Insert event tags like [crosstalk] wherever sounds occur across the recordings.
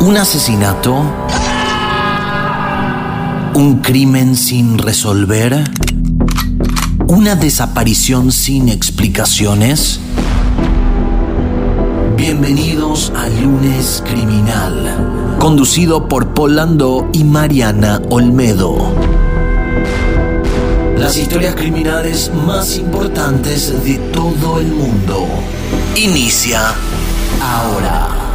¿Un asesinato? ¿Un crimen sin resolver? ¿Una desaparición sin explicaciones? Bienvenidos a Lunes Criminal, conducido por Polando y Mariana Olmedo. Las historias criminales más importantes de todo el mundo. Inicia ahora.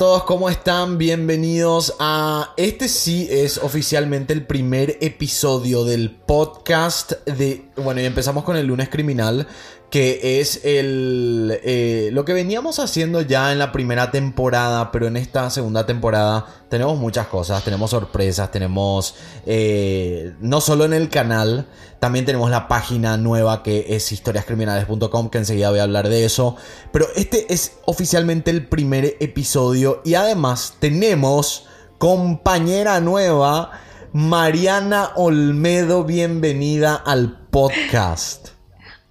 Todos, ¿cómo están? Bienvenidos a... Este sí es oficialmente el primer episodio del podcast de... Bueno, y empezamos con el lunes criminal, que es el... eh, lo que veníamos haciendo ya en la primera temporada, pero en esta segunda temporada tenemos muchas cosas, tenemos sorpresas, tenemos... eh, no solo en el canal, también tenemos la página nueva que es historiascriminales.com, que enseguida voy a hablar de eso. Pero este es oficialmente el primer episodio y además tenemos compañera nueva, Mariana Olmedo, bienvenida al podcast.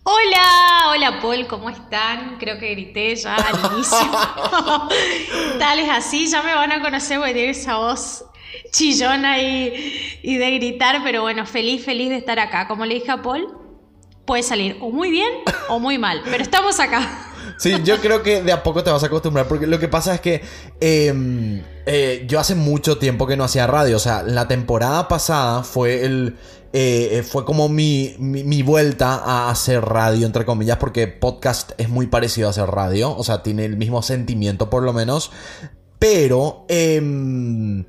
Hola, hola Paul, ¿cómo están? Creo que grité ya al inicio. [laughs] Tal es así, ya me van a conocer porque tiene esa voz chillona y, y de gritar, pero bueno, feliz, feliz de estar acá. Como le dije a Paul, puede salir o muy bien o muy mal, pero estamos acá. Sí, yo creo que de a poco te vas a acostumbrar, porque lo que pasa es que eh, eh, yo hace mucho tiempo que no hacía radio, o sea, la temporada pasada fue el... eh, fue como mi, mi, mi vuelta a hacer radio, entre comillas, porque podcast es muy parecido a hacer radio, o sea, tiene el mismo sentimiento por lo menos, pero em,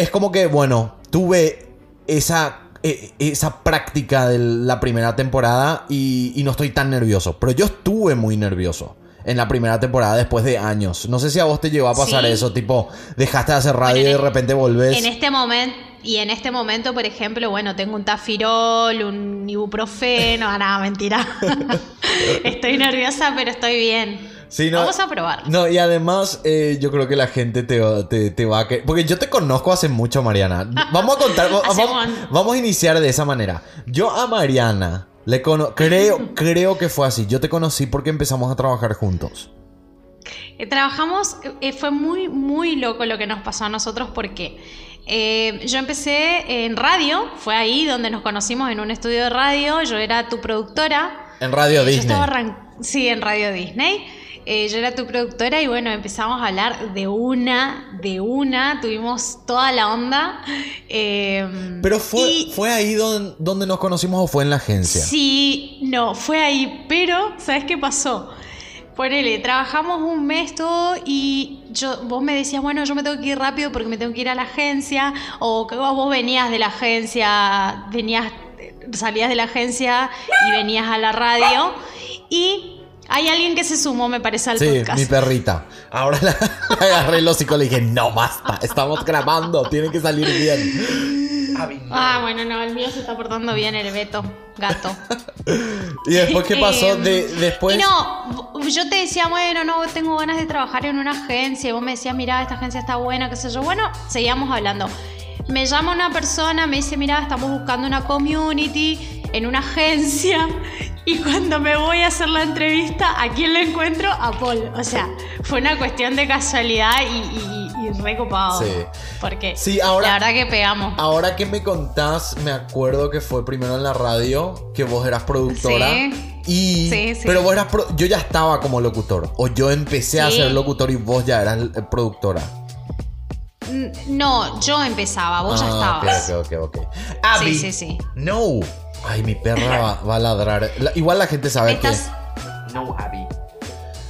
es como que, bueno, tuve esa eh, esa práctica de la primera temporada y, y no estoy tan nervioso. Pero yo estuve muy nervioso en la primera temporada después de años. No sé si a vos te llegó a pasar Sí. eso, tipo, dejaste de hacer radio Bueno, y de en- repente volvés. En este momento, y en este momento, por ejemplo, bueno, tengo un tafirol, un ibuprofeno, [laughs] ah, nada, mentira. [laughs] estoy nerviosa, pero estoy bien. Sí, no- Vamos a probar. No, y además eh, yo creo que la gente te, va- te, te va a... que- Porque yo te conozco hace mucho, Mariana. [laughs] Vamos a contar, va- vamos, vamos a iniciar de esa manera. Yo a Mariana le cono creo, [laughs] creo que fue así. Yo te conocí porque empezamos a trabajar juntos. Eh, trabajamos, eh, fue muy, muy loco lo que nos pasó a nosotros porque eh, yo empecé en radio, fue ahí donde nos conocimos en un estudio de radio, yo era tu productora. En Radio Yo Disney. estaba sí, en Radio Disney. Eh, yo era tu productora y bueno, empezamos a hablar de una, de una, tuvimos toda la onda. eh, Pero fue, y- fue ahí donde, donde nos conocimos o fue en la agencia. Sí, no, fue ahí, pero ¿sabes qué pasó? Ponele, trabajamos un mes todo y yo, vos me decías, bueno, yo me tengo que ir rápido porque me tengo que ir a la agencia, o que vos venías de la agencia, venías, salías de la agencia y venías a la radio, y hay alguien que se sumó, me parece, al Sí, podcast. mi perrita. Ahora la, [laughs] la agarré el hocico y le dije, no, basta, estamos grabando, tiene que salir bien. Ah, bueno, no, el mío se está portando bien, el Beto, gato. [laughs] Y después, ¿qué pasó? Em, De, después... Y no, yo te decía, bueno, no, tengo ganas de trabajar en una agencia. Y vos me decías, mira, esta agencia está buena, qué sé yo. Bueno, seguíamos hablando. Me llama una persona, me dice, mira, estamos buscando una community en una agencia. [laughs] Y cuando me voy a hacer la entrevista, ¿a quién le encuentro? A Paul. O sea, fue una cuestión de casualidad y, y, y recopado. Sí. Porque Sí, ahora- la verdad que pegamos. Ahora que me contás, me acuerdo que fue primero en la radio, que vos eras productora. Sí. Y... Sí, sí. Pero vos eras... pro- Yo ya estaba como locutor. O yo empecé a ser locutor y vos ya eras eh, productora. No, yo empezaba, vos ya Ah, estabas. Ok, ok, ok. Abby. sí, sí. No. Ay, mi perra va, va a ladrar. La- igual la gente sabe Estás- que... No, Abby.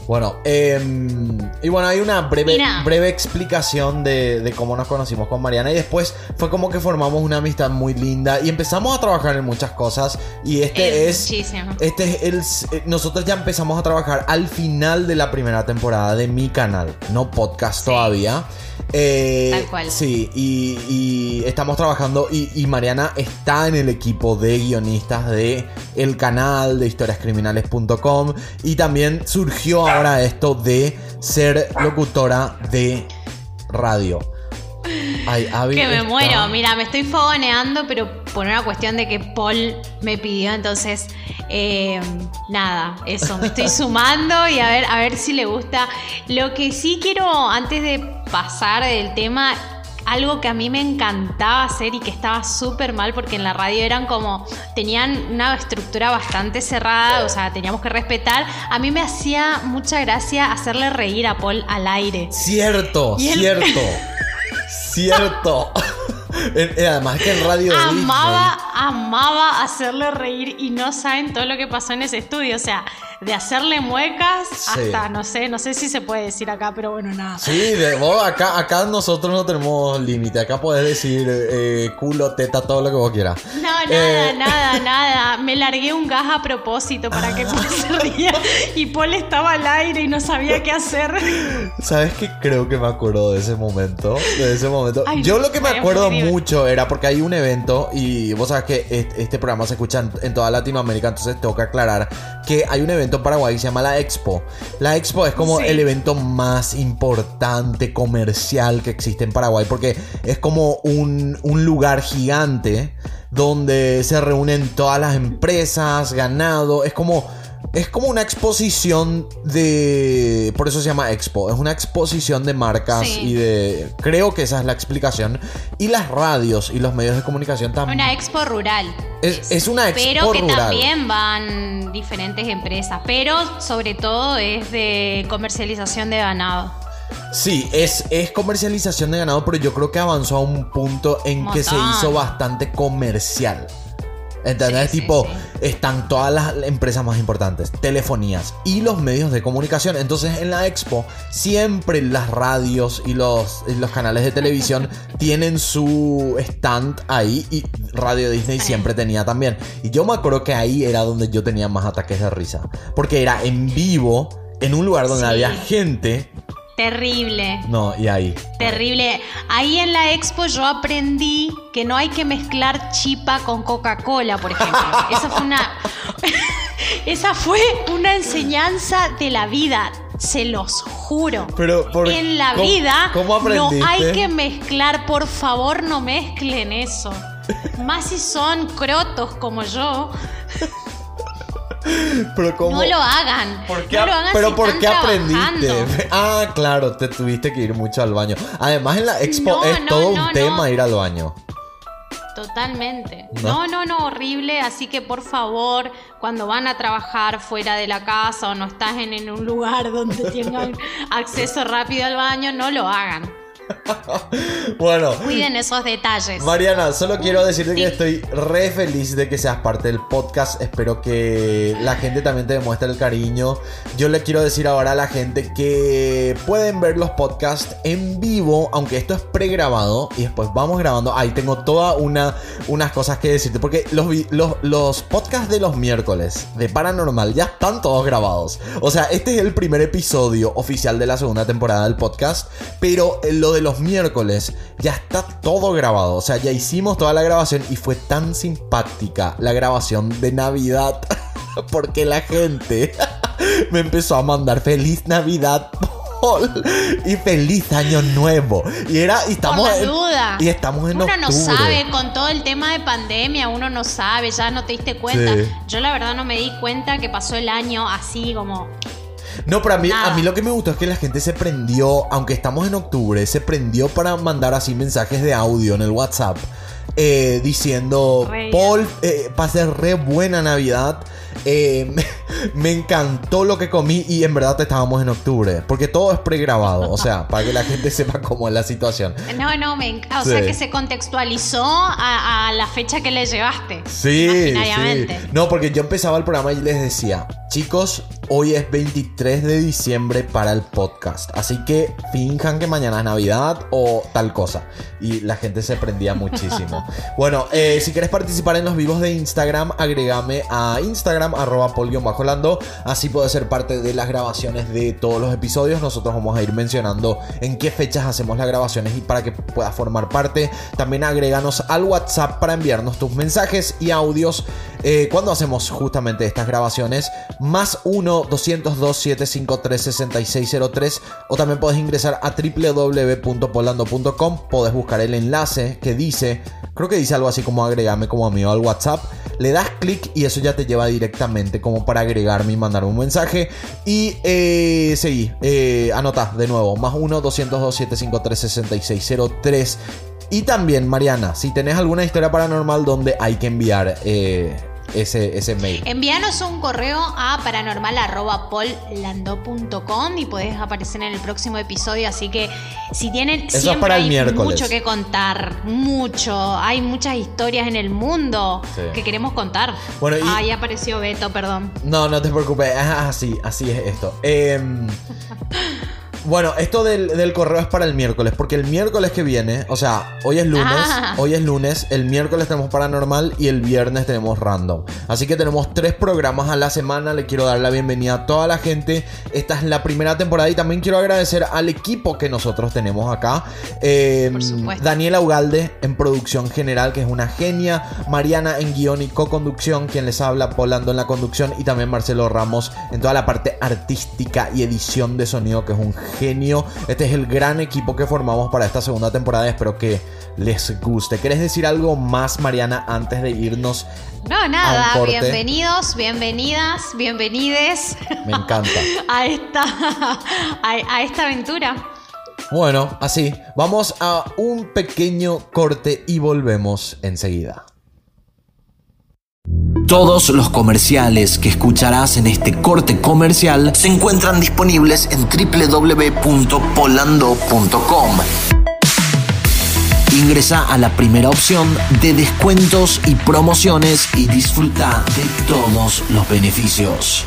Bueno, em, y bueno, hay una breve, Mira. breve explicación de, de cómo nos conocimos con Mariana y después fue como que formamos una amistad muy linda y empezamos a trabajar en muchas cosas y este Eh, es... muchísimo. Este es el... eh, Nosotros ya empezamos a trabajar al final de la primera temporada de mi canal, no podcast todavía. Eh, Tal cual. Sí, y, y estamos trabajando y, y Mariana está en el equipo de guionistas de el canal de historiascriminales.com y también surgió ahora esto de ser locutora de radio. Ay, Abby Que me está- muero, mira, me estoy fogoneando, pero por una cuestión de que Paul me pidió, entonces eh, nada, eso, me estoy [laughs] sumando y a ver, a ver si le gusta. Lo que sí quiero, antes de pasar del tema, algo que a mí me encantaba hacer y que estaba súper mal porque en la radio eran como, tenían una estructura bastante cerrada, o sea, teníamos que respetar. A mí me hacía mucha gracia hacerle reír a Paul al aire. Cierto, Y él- [laughs] cierto. [laughs] en- Además que en radio Amaba, amaba hacerle reír y no saben todo lo que pasó en ese estudio. O sea, de hacerle muecas Sí. hasta, no sé, no sé si se puede decir acá, pero bueno, nada. Sí, de- vos acá, acá nosotros no tenemos límite. Acá podés decir eh, culo, teta, todo lo que vos quieras. No, nada, Eh, nada, nada. Me largué un gas a propósito para que Paul se ría. Y Paul estaba al aire y no sabía qué hacer. ¿Sabes qué? Creo que me acuerdo de ese momento. De ese momento. Ay, Yo lo que me acuerdo mucho era porque hay un evento y vos sabes que este, este programa se escucha en, en toda Latinoamérica, entonces tengo que aclarar que hay un evento en Paraguay se llama la Expo. La Expo es como Sí. el evento más importante comercial que existe en Paraguay porque es como un, un lugar gigante donde se reúnen todas las empresas, ganado, es como es como una exposición de. Por eso se llama Expo. Es una exposición de marcas Sí. y de. Creo que esa es la explicación. Y las radios y los medios de comunicación también. Una expo rural. Es, es una expo Pero que rural. también van diferentes empresas. Pero sobre todo es de comercialización de ganado. Sí, es, es comercialización de ganado, pero yo creo que avanzó a un punto en que se hizo bastante comercial. ¿Entendés? Sí, tipo, sí. están todas las empresas más importantes, telefonías y los medios de comunicación. Entonces, en la expo, siempre las radios y los, y los canales de televisión [laughs] tienen su stand ahí y Radio Disney siempre tenía también. Y yo me acuerdo que ahí era donde yo tenía más ataques de risa. Porque era en vivo, en un lugar donde había gente. Terrible. No, y ahí. Terrible. Ahí en la expo yo aprendí que no hay que mezclar chipa con Coca-Cola, por ejemplo. [laughs] Esa fue una. [laughs] Esa fue una enseñanza de la vida. Se los juro. Pero, por- en la ¿cómo- vida no hay que mezclar, por favor, no mezclen eso. [laughs] Más si son crotos como yo, [laughs] Pero ¿cómo? no lo hagan. ¿Por qué no ap- lo hagan pero si ¿por qué aprendiste? Ah, claro, te tuviste que ir mucho al baño. Además en la expo No, es no, todo no, un no. tema ir al baño. Totalmente. ¿No? No, no, no, horrible. Así que por favor, cuando van a trabajar fuera de la casa o no estás en, en un lugar [laughs] donde tengan acceso rápido al baño, no lo hagan. [laughs] Bueno, Cuiden esos detalles. Mariana, solo quiero decirte que estoy re feliz de que seas parte del podcast. Espero que la gente también te demuestre el cariño. Yo le quiero decir ahora a la gente que pueden ver los podcasts en vivo, aunque esto es pregrabado y después vamos grabando. Ahí tengo toda una unas cosas que decirte porque los, los los podcasts de los miércoles de Paranormal ya están todos grabados. O sea, este es el primer episodio oficial de la segunda temporada del podcast, pero lo de los miércoles ya está todo grabado. O sea, ya hicimos toda la grabación y fue tan simpática la grabación de Navidad [laughs] porque la gente [laughs] me empezó a mandar feliz Navidad. Paul, Y feliz año nuevo. Y era, y Por estamos la en- duda. y estamos en uno no sabe, con todo el tema de pandemia, uno no sabe, ya no te diste cuenta. Sí. Yo la verdad no me di cuenta que pasó el año así como... No, pero a mí, Nada. a mí lo que me gustó es que la gente se prendió, aunque estamos en octubre, se prendió para mandar así mensajes de audio en el WhatsApp. eh, diciendo. Paul, eh, pasé re buena Navidad. Eh, [laughs] me encantó lo que comí y en verdad estábamos en octubre. Porque todo es pregrabado. O sea, para que la gente [laughs] sepa cómo es la situación. No, no, me encanta. O Sí. sea, que se contextualizó a, a la fecha que le llevaste. Sí, sí. No, porque yo empezaba el programa y les decía, chicos, hoy es 23 de diciembre para el podcast. Así que finjan que mañana es Navidad o tal cosa. Y la gente se prendía muchísimo. [laughs] bueno, eh, si quieres participar en los vivos de Instagram, agregame a Instagram, arroba pol-lando. Así puedes ser parte de las grabaciones de todos los episodios. Nosotros vamos a ir mencionando en qué fechas hacemos las grabaciones y para que puedas formar parte. También agréganos al WhatsApp para enviarnos tus mensajes y audios eh, cuando hacemos justamente estas grabaciones. Más 1-202-753-6603. O también puedes ingresar a www.polando.com. Puedes buscar el enlace que dice, creo que dice algo así como agregame como amigo al WhatsApp. Le das clic y eso ya te lleva directamente como para agregarme y mandarme un mensaje. Y eh, seguí, eh, anota de nuevo, más 1-202-753-6603. Y también, Mariana, si tenés alguna historia paranormal donde hay que enviar eh, ese, ese mail. Envíanos un correo a paranormal.pollando.com y podés aparecer en el próximo episodio. Así que si tienen Eso es siempre para el hay miércoles. mucho que contar, mucho. Hay muchas historias en el mundo Sí. que queremos contar. Bueno, y- Ahí apareció Beto, perdón. No, no te preocupes, Ah, así, así es esto. Em, [laughs] bueno, esto del, del correo es para el miércoles, porque el miércoles que viene, o sea, hoy es lunes, Ah. hoy es lunes, el miércoles tenemos paranormal y el viernes tenemos random. Así que tenemos tres programas a la semana, le quiero dar la bienvenida a toda la gente. Esta es la primera temporada y también quiero agradecer al equipo que nosotros tenemos acá. Supuesto. Daniela Ugalde en producción general, que es una genia. Mariana en guion y co-conducción, quien les habla, Polando en la conducción. Y también Marcelo Ramos en toda la parte artística y edición de sonido, que es un genio. Este es el gran equipo que formamos para esta segunda temporada. Espero que les guste. ¿Querés decir algo más, Mariana, antes de irnos? No, A nada. un corte. Bienvenidos, bienvenidas, bienvenides Me encanta. [laughs] a esta, a, a esta aventura. Bueno, así, vamos a un pequeño corte y volvemos enseguida. Todos los comerciales que escucharás en este corte comercial se encuentran disponibles en www.polando.com. Ingresa a la primera opción de descuentos y promociones y disfruta de todos los beneficios.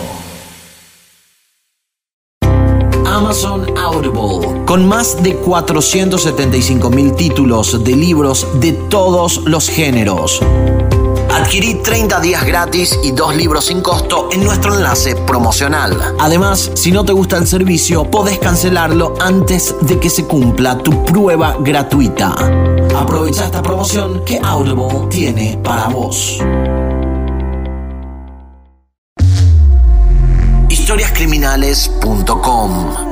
Amazon Audible, con más de 475 mil títulos de libros de todos los géneros. Adquirí 30 días gratis y dos libros sin costo en nuestro enlace promocional. Además, si no te gusta el servicio, podés cancelarlo antes de que se cumpla tu prueba gratuita. Aprovecha esta promoción que Audible tiene para vos. historiascriminales.com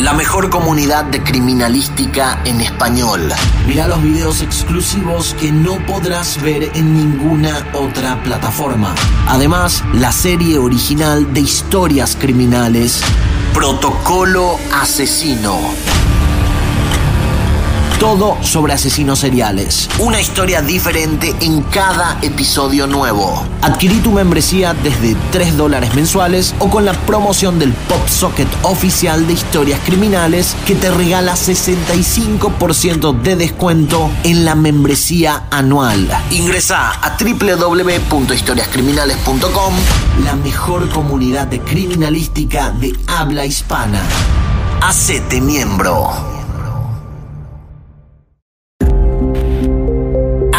La mejor comunidad de criminalística en español. Mira los videos exclusivos que no podrás ver en ninguna otra plataforma. Además, la serie original de historias criminales Protocolo Asesino. Todo sobre asesinos seriales. Una historia diferente en cada episodio nuevo. Adquirí tu membresía desde 3 dólares mensuales o con la promoción del Pop Socket oficial de historias criminales que te regala 65% de descuento en la membresía anual. Ingresa a www.historiascriminales.com, la mejor comunidad de criminalística de habla hispana. Hacete miembro.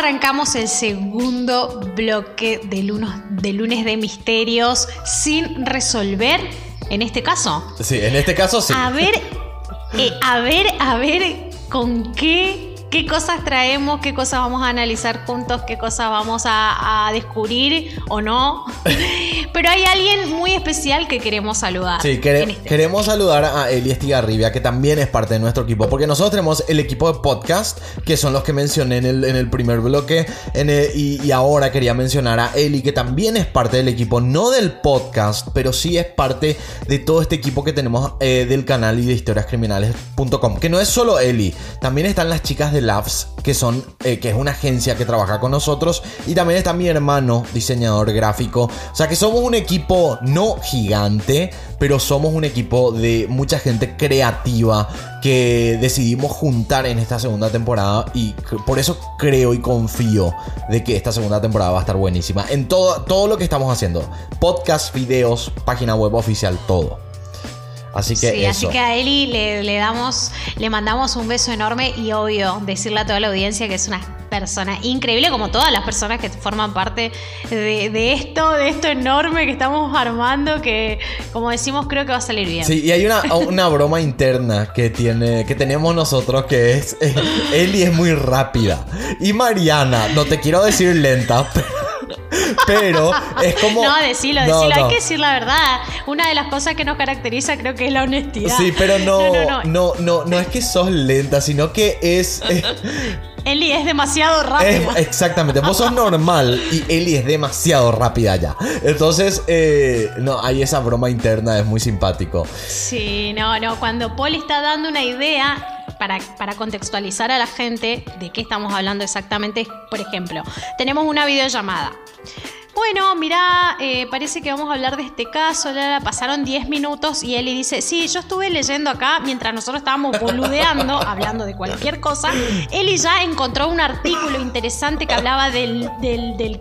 Arrancamos el segundo bloque de lunes, de lunes de misterios sin resolver. En este caso. Sí, en este caso sí. A ver, [laughs] eh, a ver, a ver con qué qué cosas traemos, qué cosas vamos a analizar juntos, qué cosas vamos a, descubrir o no. [laughs] Pero hay alguien muy especial que queremos saludar. Sí, este queremos saludar a Eli Estigarribia, que también es parte de nuestro equipo, porque nosotros tenemos el equipo de podcast, que son los que mencioné en el, primer bloque, y, ahora quería mencionar a Eli, que también es parte del equipo, no del podcast, pero sí es parte de todo este equipo que tenemos eh, del canal y de historiascriminales.com, que no es solo Eli, también están las chicas de Labs, que, son, eh, que es una agencia que trabaja con nosotros. Y también está mi hermano, diseñador gráfico. O sea que somos un equipo no gigante, pero somos un equipo de mucha gente creativa que decidimos juntar en esta segunda temporada. Y por eso creo y confío de que esta segunda temporada va a estar buenísima. En todo, todo lo que estamos haciendo. Podcast, videos, página web oficial, todo. Así que sí, así que a Eli le, damos, le mandamos un beso enorme y obvio decirle a toda la audiencia que es una persona increíble, como todas las personas que forman parte de, esto, de esto enorme que estamos armando, que como decimos creo que va a salir bien. Sí, y hay una, una broma interna que tiene, que tenemos nosotros que es eh, Eli es muy rápida y Mariana, no te quiero decir lenta, [laughs] pero pero es como. No, decilo, decilo. Hay que decir la verdad. Una de las cosas que nos caracteriza creo que es la honestidad. Sí, pero no. No, no, no, es que sos lenta, sino que es. Eli es demasiado rápida. exactamente, vos sos normal y Eli es demasiado rápida ya. Entonces, eh, no, hay esa broma interna, es muy simpático. Sí, no, no, cuando Paul está dando una idea, para, contextualizar a la gente de qué estamos hablando exactamente, por ejemplo, tenemos una videollamada. Bueno, mira, eh, parece que vamos a hablar de este caso. Pasaron 10 minutos y Eli dice: Sí, yo estuve leyendo acá mientras nosotros estábamos boludeando, [laughs] hablando de cualquier cosa. Eli ya encontró un artículo interesante que hablaba del,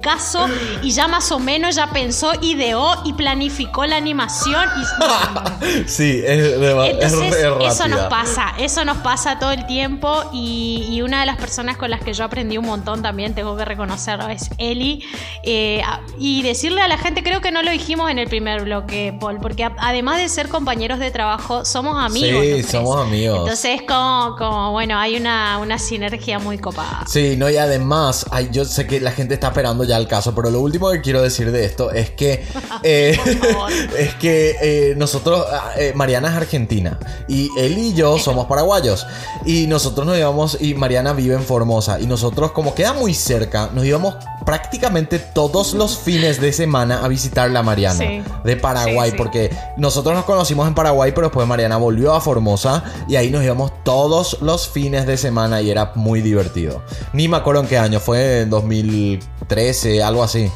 caso y ya más o menos ya pensó, ideó y planificó la animación. Y... [laughs] sí, es, Entonces, Eso nos pasa, eso nos pasa todo el tiempo. Y, una de las personas con las que yo aprendí un montón también, tengo que reconocerlo, es Eli. Eh, y decirle a la gente, creo que no lo dijimos en el primer bloque, Paul, porque además de ser compañeros de trabajo, somos amigos. Sí, somos amigos. Entonces, como, como bueno, hay una, una sinergia muy copada. Sí, no, y además, yo sé que la gente está esperando ya el caso, pero lo último que quiero decir de esto es que, [laughs] eh, [laughs] es que eh, nosotros, ah, eh, Mariana es argentina y él y yo somos paraguayos y nosotros nos íbamos, y Mariana vive en Formosa y nosotros como queda muy cerca, nos íbamos prácticamente todos los fines de semana a visitar la Mariana de Paraguay, porque nosotros nos conocimos en Paraguay, pero después Mariana volvió a Formosa y ahí nos íbamos todos los fines de semana y era muy divertido. Ni me acuerdo en qué año, fue en 2013, algo así.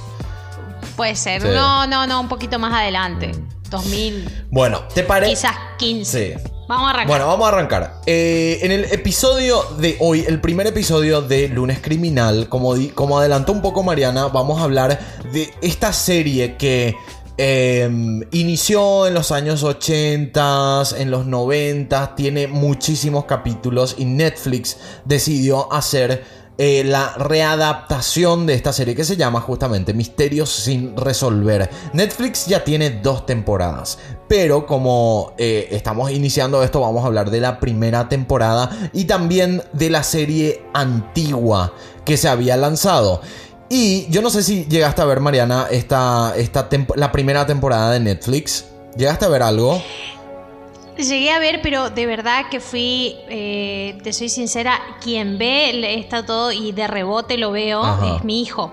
Puede ser, no, no, no, un poquito más adelante. 2000. Bueno, ¿te parece? Quizás 15. Vamos a arrancar. Bueno, vamos a arrancar. Eh, en el episodio de hoy, el primer episodio de Lunes Criminal, como, como adelantó un poco Mariana, vamos a hablar de esta serie que em, inició en los años 80, en los 90, tiene muchísimos capítulos y Netflix decidió hacer eh, la readaptación de esta serie que se llama justamente Misterios sin resolver. Netflix ya tiene dos temporadas, pero como eh, estamos iniciando esto vamos a hablar de la primera temporada y también de la serie antigua que se había lanzado. Y yo no sé si llegaste a ver, Mariana, esta, esta la primera temporada de Netflix. ¿Llegaste a ver algo? Llegué a ver, pero de verdad que fui, eh, te soy sincera, quien ve está todo y de rebote lo veo es mi hijo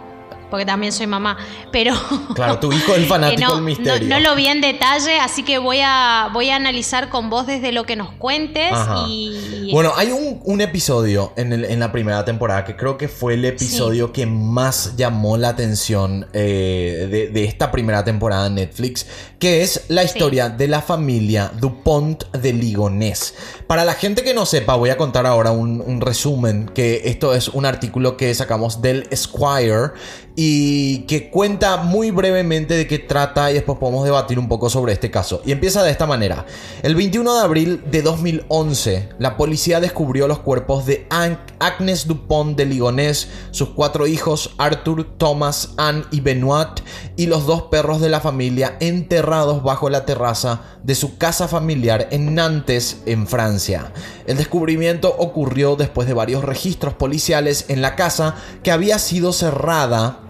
porque también soy mamá, pero... Claro, tu hijo es [laughs] fanático no, del misterio. No, lo vi en detalle, así que voy a, voy a analizar con vos desde lo que nos cuentes y... Bueno, hay un, episodio en, el, en, la primera temporada que creo que fue el episodio que más llamó la atención eh, de, esta primera temporada en Netflix, que es la historia de la familia Dupont de Ligonés. Para la gente que no sepa, voy a contar ahora un, un resumen, que esto es un artículo que sacamos del Esquire y que cuenta muy brevemente de qué trata y después podemos debatir un poco sobre este caso. Y empieza de esta manera. El 21 de abril de 2011, la policía descubrió los cuerpos de Agnes Dupont de Ligonés, sus cuatro hijos Arthur, Thomas, Anne y Benoit y los dos perros de la familia enterrados bajo la terraza de su casa familiar en Nantes, en Francia. El descubrimiento ocurrió después de varios registros policiales en la casa que había sido cerrada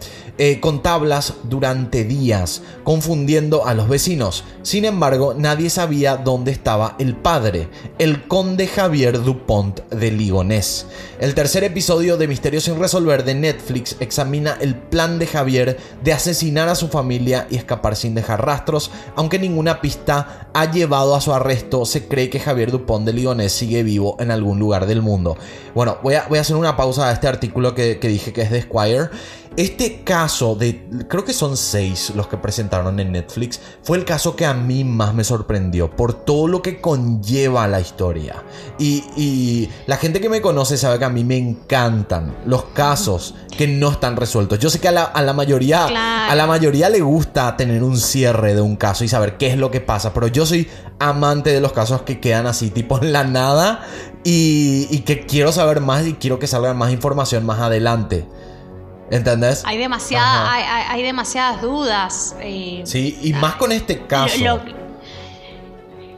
eh, con tablas durante días, confundiendo a los vecinos. Sin embargo, nadie sabía dónde estaba el padre, el conde Javier Dupont de Ligonés. El tercer episodio de Misterios sin resolver de Netflix examina el plan de Javier de asesinar a su familia y escapar sin dejar rastros, aunque ninguna pista ha llevado a su arresto, se cree que Javier Dupont de Ligonés sigue vivo en algún lugar del mundo. Bueno, voy a, voy a hacer una pausa a este artículo que, que dije que es de Squire. Este caso de, creo que son seis los que presentaron en Netflix, fue el caso que a mí más me sorprendió por todo lo que conlleva la historia. Y, la gente que me conoce sabe que a mí me encantan los casos que no están resueltos. Yo sé que a la, mayoría, a la mayoría le gusta tener un cierre de un caso y saber qué es lo que pasa, pero yo soy amante de los casos que quedan así, tipo en la nada, y, y que quiero saber más y quiero que salga más información más adelante. ¿Entendés? Hay, demasiada, hay, demasiadas dudas. Eh, sí, y más con este caso.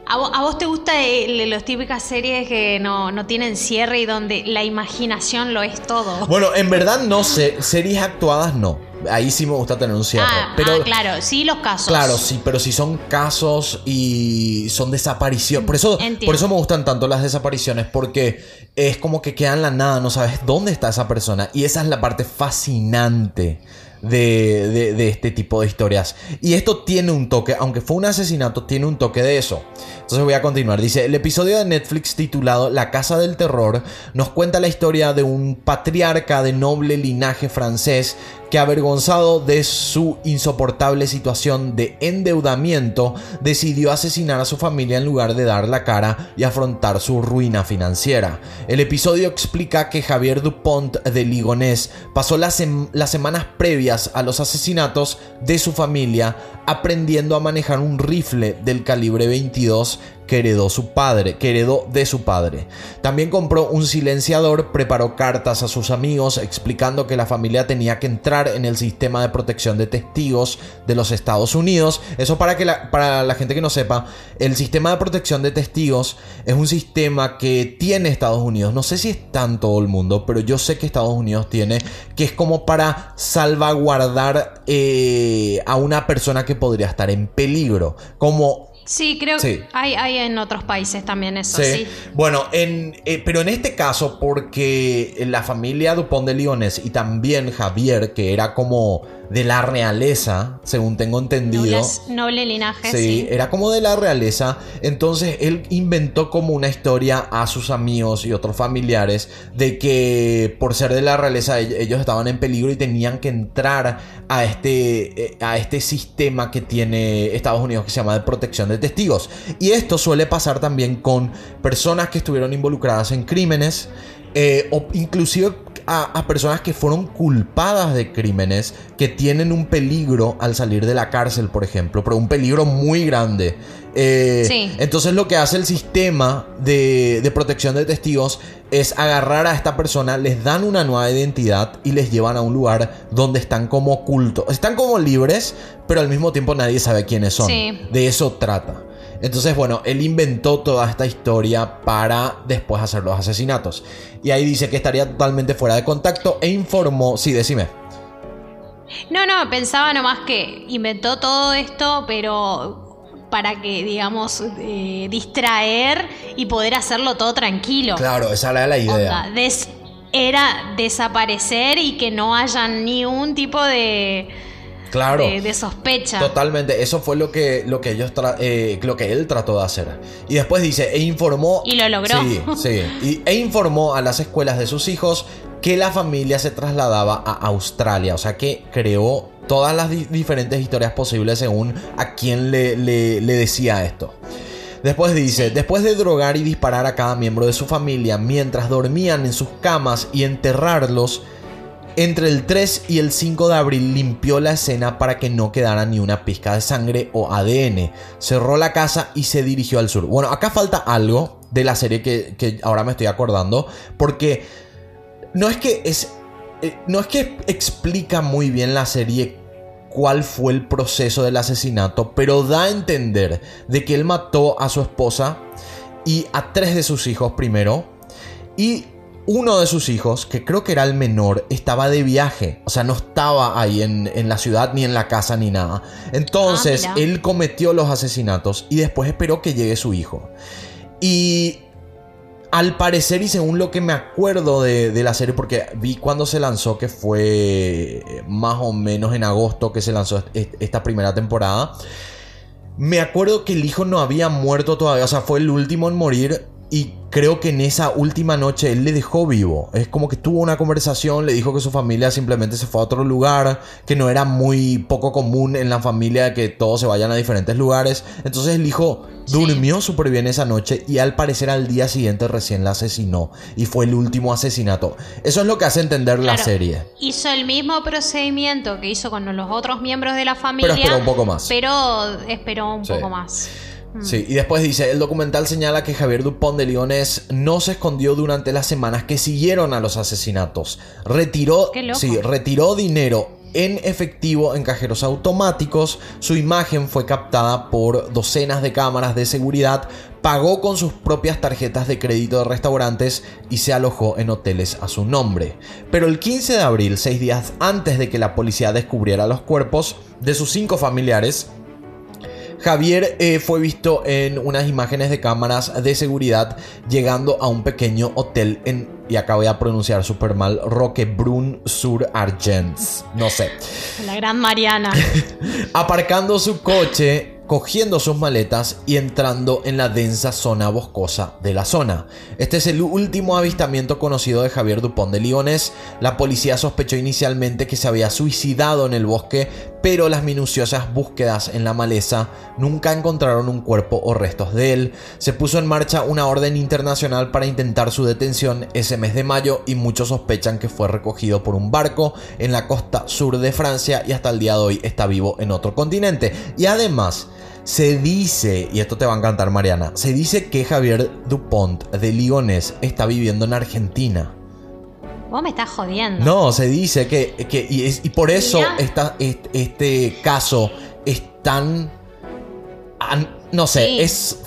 ¿a, vos, te gusta las típicas series que no, no, tienen cierre y donde la imaginación lo es todo? Bueno, en verdad no sé, series actuadas no ahí sí me gusta tener un cierre. Ah, pero, ah, claro, sí los casos. Claro, sí, pero si son casos y son desapariciones. Por eso, por eso me gustan tanto las desapariciones, porque es como que quedan la nada, no sabes dónde está esa persona. Y esa es la parte fascinante de, de, este tipo de historias. Y esto tiene un toque, aunque fue un asesinato, tiene un toque de eso. Entonces voy a continuar. Dice, el episodio de Netflix titulado La Casa del Terror nos cuenta la historia de un patriarca de noble linaje francés que avergonzado de su insoportable situación de endeudamiento, decidió asesinar a su familia en lugar de dar la cara y afrontar su ruina financiera. El episodio explica que Javier Dupont de Ligonés pasó las, las semanas previas a los asesinatos de su familia aprendiendo a manejar un rifle del calibre 22 que heredó su padre, que heredó de su padre. También compró un silenciador, preparó cartas a sus amigos explicando que la familia tenía que entrar en el sistema de protección de testigos de los Estados Unidos. Eso para que la, para la gente que no sepa, el sistema de protección de testigos es un sistema que tiene Estados Unidos. No sé si está en todo el mundo, pero yo sé que Estados Unidos tiene, que es como para salvaguardar eh, a una persona que podría estar en peligro. Como Sí, creo que hay, hay, en otros países también eso, sí. Bueno, en, eh, pero en este caso, porque la familia Dupont de Liones y también Javier, que era como de la realeza, según tengo entendido. noble linaje. Sí, era como de la realeza. Entonces él inventó como una historia a sus amigos y otros familiares de que por ser de la realeza ellos estaban en peligro y tenían que entrar a este, eh, a este sistema que tiene Estados Unidos que se llama de protección de testigos. Y esto suele pasar también con personas que estuvieron involucradas en crímenes. Eh, o inclusive a, personas que fueron culpadas de crímenes que tienen un peligro al salir de la cárcel, por ejemplo, pero un peligro muy grande. Eh, entonces lo que hace el sistema de, de, protección de testigos es agarrar a esta persona, les dan una nueva identidad y les llevan a un lugar donde están como ocultos. Están como libres, pero al mismo tiempo nadie sabe quiénes son. De eso trata. Entonces, bueno, él inventó toda esta historia para después hacer los asesinatos. Y ahí dice que estaría totalmente fuera de contacto e informó, sí, decime. No, no, pensaba nomás que inventó todo esto, pero para que, digamos, eh, distraer y poder hacerlo todo tranquilo. Claro, esa era la idea. era desaparecer y que no haya ni un tipo de claro, de, sospecha. Totalmente, eso fue lo que, lo que ellos eh, lo que él trató de hacer. Y después dice, e informó. Y lo logró. Sí, sí. e informó a las escuelas de sus hijos que la familia se trasladaba a Australia. O sea que creó todas las diferentes historias posibles según a quién le, le, le decía esto. Después dice, después de drogar y disparar a cada miembro de su familia mientras dormían en sus camas y enterrarlos, Entre el 3 y el 5 de abril limpió la escena para que no quedara ni una pizca de sangre o ADN. Cerró la casa y se dirigió al sur. Bueno, acá falta algo de la serie que, que ahora me estoy acordando. Porque no es que es. Eh, No es que explica muy bien la serie cuál fue el proceso del asesinato, pero da a entender de que él mató a su esposa y a tres de sus hijos primero. Y uno de sus hijos, que creo que era el menor, estaba de viaje. O sea, no estaba ahí en, en la ciudad, ni en la casa, ni nada. Entonces, Ah, él cometió los asesinatos y después esperó que llegue su hijo. Y al parecer, y según lo que me acuerdo de, la serie, porque vi cuando se lanzó, que fue más o menos en agosto que se lanzó est- esta primera temporada. Me acuerdo que el hijo no había muerto todavía, o sea, fue el último en morir. Y creo que en esa última noche él le dejó vivo. Es como que tuvo una conversación, le dijo que su familia simplemente se fue a otro lugar, que no era muy poco común en la familia que todos se vayan a diferentes lugares. Entonces el hijo durmió súper bien esa noche y al parecer al día siguiente recién la asesinó. Y fue el último asesinato. Eso es lo que hace entender la serie. Hizo el mismo procedimiento que hizo con los otros miembros de la familia. esperó un poco más. Pero esperó un Sí. poco más. Mm. Sí, y después dice, el documental señala que Javier Dupont de Lionés no se escondió durante las semanas que siguieron a los asesinatos. Retiró, sí, retiró dinero en efectivo en cajeros automáticos. Su imagen fue captada por docenas de cámaras de seguridad. Pagó con sus propias tarjetas de crédito de restaurantes y se alojó en hoteles a su nombre. Pero el 15 de abril, seis días antes de que la policía descubriera los cuerpos de sus cinco familiares, Javier eh, fue visto en unas imágenes de cámaras de seguridad llegando a un pequeño hotel en, y acá voy a pronunciar súper mal, Roquebrun sur Argents. No sé. La gran Mariana. [laughs] Aparcando su coche, cogiendo sus maletas y entrando en la densa zona boscosa de la zona. Este es el último avistamiento conocido de Javier Dupont de Lionés. La policía sospechó inicialmente que se había suicidado en el bosque, pero las minuciosas búsquedas en la maleza nunca encontraron un cuerpo o restos de él. Se puso en marcha una orden internacional para intentar su detención ese mes de mayo y muchos sospechan que fue recogido por un barco en la costa sur de Francia y hasta el día de hoy está vivo en otro continente. Y además, se dice, y esto te va a encantar Mariana, se dice que Javier Dupont de Ligonnès está viviendo en Argentina. Vos me estás jodiendo. No, se dice que, que- y, es- y por eso esta- este, caso es tan... an- no sé, Sí, es,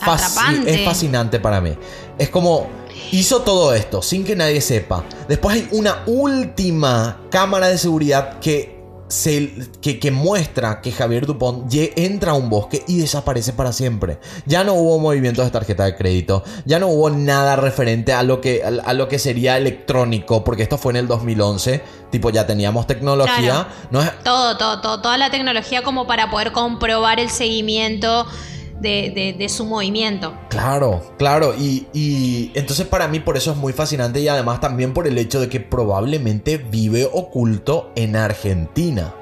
es fascinante para mí. Es como... Hizo todo esto sin que nadie sepa. Después hay una última cámara de seguridad que, se, que, que muestra que Javier Dupont entra a un bosque y desaparece para siempre. Ya no hubo movimientos de tarjeta de crédito. Ya no hubo nada referente a lo que, a, a lo que sería electrónico. Porque esto fue en el 2011. Tipo, ya teníamos tecnología. Claro. No es, Todo, todo, todo, toda la tecnología como para poder comprobar el seguimiento de, de- de su movimiento. Claro, claro. Y, y entonces para mí por eso es muy fascinante y además también por el hecho de que probablemente vive oculto en Argentina.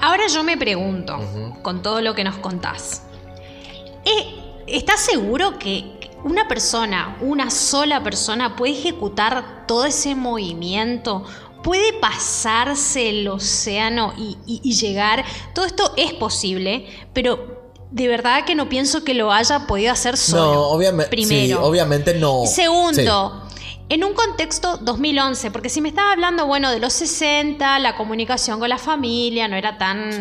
Ahora yo me pregunto, con todo lo que nos contás, ¿eh, ¿estás seguro que una persona, una sola persona, puede ejecutar todo ese movimiento? ¿Puede pasarse el océano y, y- y llegar? Todo esto es posible, pero de verdad que no pienso que lo haya podido hacer solo. no, obviamente. Primero. Sí, obviamente no. Segundo, en un contexto 2011, porque si me estás hablando, bueno, de los 60, la comunicación con la familia no era tan... Sí.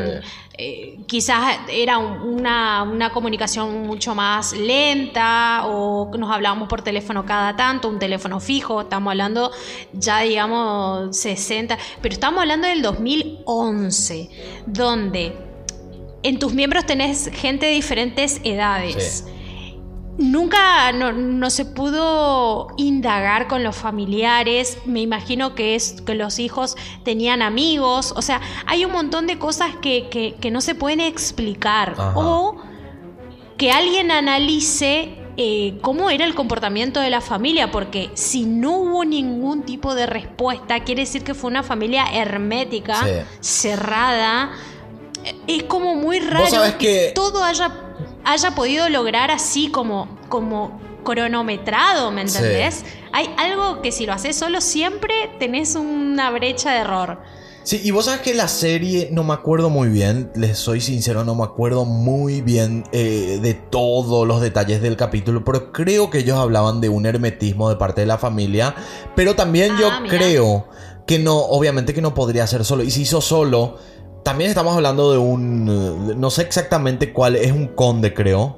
eh, quizás era un- una, una comunicación mucho más lenta o nos hablábamos por teléfono cada tanto, un teléfono fijo, estamos hablando ya digamos 60, pero estamos hablando del 2011, donde en tus miembros tenés gente de diferentes edades. Sí. Nunca no, no se pudo indagar con los familiares. Me imagino que es que los hijos tenían amigos. O sea, hay un montón de cosas que, que- que no se pueden explicar. Ajá. O que alguien analice eh, cómo era el comportamiento de la familia, porque si no hubo ningún tipo de respuesta, quiere decir que fue una familia hermética, Sí. cerrada. Es como muy raro sabés que- todo haya, haya podido lograr así como, como cronometrado, ¿me entendés? Hay algo que si lo haces solo siempre tenés una brecha de error. Sí, y vos sabes que la serie no me acuerdo muy bien, les soy sincero, no me acuerdo muy bien eh, de todos los detalles del capítulo, pero creo que ellos hablaban de un hermetismo de parte de la familia, pero también yo Ah, mira. creo que no, obviamente que no podría ser solo, y si hizo solo, también estamos hablando de un, eh, no sé exactamente cuál, es un conde creo.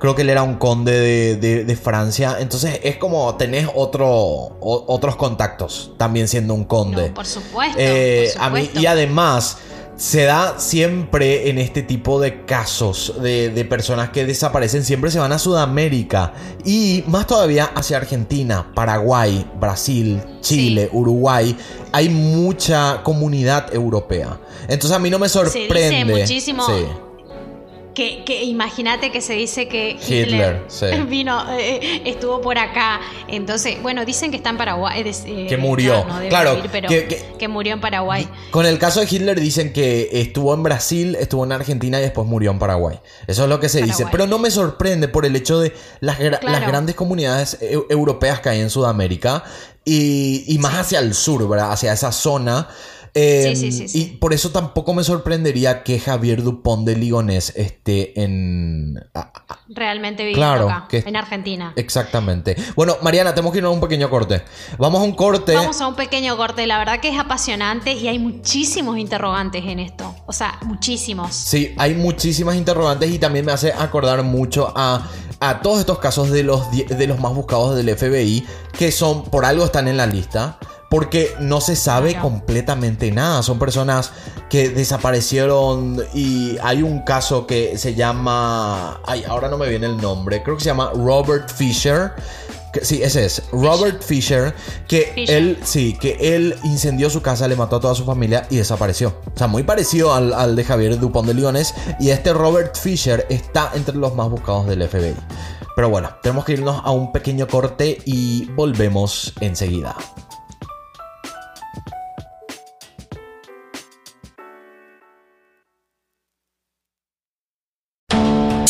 Creo que él era un conde de, de- de Francia. Entonces es como tenés otro, o- otros contactos también siendo un conde. No, por supuesto. Eh, por a mí, y además, se da siempre en este tipo de casos de, de personas que desaparecen, siempre se van a Sudamérica y más todavía hacia Argentina, Paraguay, Brasil, Chile, Uruguay. Hay mucha comunidad europea. Entonces a mí no me sorprende. muchísimo Sí. Que, que imagínate que se dice que Hitler, Hitler, sí. [laughs] vino, eh, estuvo por acá. Entonces, bueno, dicen que está en Paraguay. eh, Que murió. no, no debe Claro, pero que- que, que- murió en Paraguay. Con el caso de Hitler dicen que estuvo en Brasil, estuvo en Argentina y después murió en Paraguay. Eso es lo que se dice. Pero no me sorprende por el hecho de las, gra- Claro. las grandes comunidades eu- europeas que hay en Sudamérica y, y más hacia el sur, ¿verdad? Hacia esa zona. Eh, Sí, sí, sí. Y por eso tampoco me sorprendería que Javier Dupont de Ligonnès esté en... Realmente viviendo Claro, acá, que- en Argentina. Exactamente. Bueno, Mariana, tenemos que irnos a un pequeño corte. Vamos a un corte. Vamos a un pequeño corte. La verdad que es apasionante y hay muchísimos interrogantes en esto. O sea, muchísimos. Sí, hay muchísimas interrogantes y también me hace acordar mucho a, a todos estos casos de los, de los más buscados del FBI, que son, por algo están en la lista, porque no se sabe completamente nada. Son personas que desaparecieron y hay un caso que se llama... Ay, ahora no me viene el nombre, creo que se llama Robert Fisher. que- sí, ese es. Robert Fisher, que Fisher. él, sí, que él incendió su casa, le mató a toda su familia y desapareció. O sea, muy parecido al, al de Javier Dupont de Ligonnès. Y este Robert Fisher está entre los más buscados del FBI. Pero bueno, tenemos que irnos a un pequeño corte y volvemos enseguida.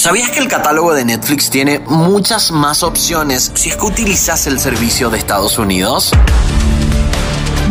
¿Sabías que el catálogo de Netflix tiene muchas más opciones si es que utilizas el servicio de Estados Unidos?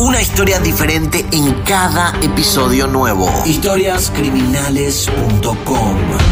Una historia diferente en cada episodio nuevo. Historiascriminales.com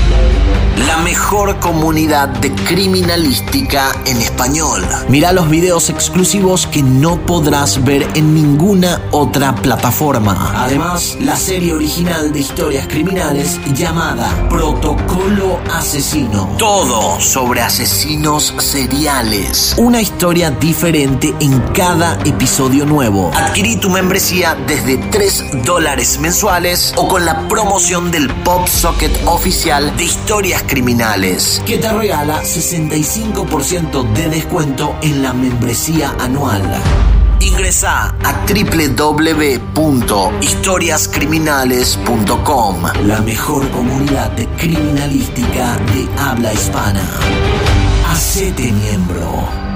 La mejor comunidad de criminalística en español. Mira los videos exclusivos que no podrás ver en ninguna otra plataforma. Además, la serie original de historias criminales llamada Protocolo Asesino. Todo sobre asesinos seriales. Una historia diferente en cada episodio nuevo. Adquirí tu membresía desde 3 dólares mensuales o con la promoción del Pop Socket oficial de historias criminales, que te regala 65% de descuento en la membresía anual. Ingresa a www.historiascriminales.com, la mejor comunidad criminalística de habla hispana. Hacete miembro.